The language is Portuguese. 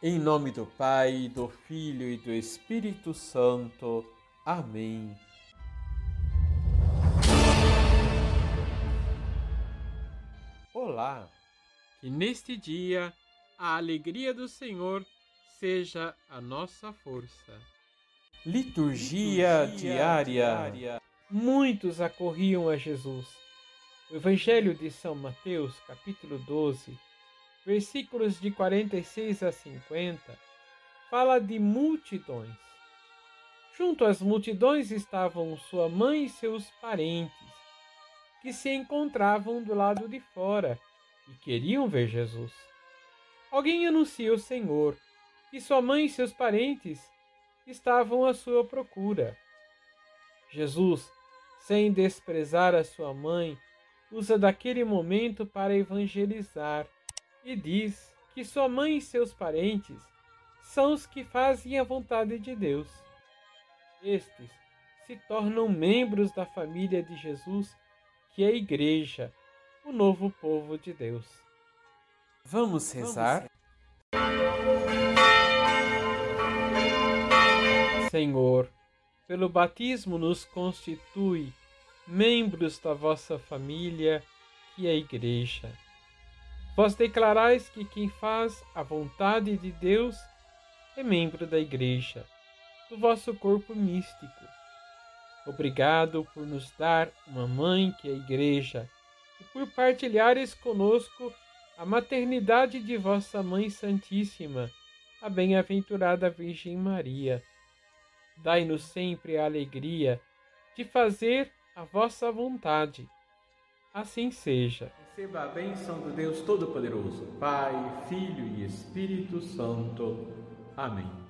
Em nome do Pai, do Filho e do Espírito Santo. Amém. Olá! Que neste dia a alegria do Senhor seja a nossa força. Liturgia, Liturgia diária. diária. Muitos acorriam a Jesus. O Evangelho de São Mateus, capítulo 12, versículos de 46 a 50, fala de multidões. Junto às multidões estavam sua mãe e seus parentes, que se encontravam do lado de fora e queriam ver Jesus. Alguém anuncia ao Senhor que sua mãe e seus parentes estavam à sua procura. Jesus, sem desprezar a sua mãe, usa daquele momento para evangelizar e diz que sua mãe e seus parentes são os que fazem a vontade de Deus. Estes se tornam membros da família de Jesus, que é a Igreja, o novo povo de Deus. Vamos rezar? Senhor, pelo batismo nos constitui membros da vossa família, que é a Igreja. Vós declarais que quem faz a vontade de Deus é membro da Igreja, do vosso corpo místico. Obrigado por nos dar uma mãe que é a Igreja e por partilhares conosco a maternidade de vossa Mãe Santíssima, a bem-aventurada Virgem Maria. Dai-nos sempre a alegria de fazer a vossa vontade. Assim seja. Receba a bênção do Deus Todo-Poderoso, Pai, Filho e Espírito Santo. Amém.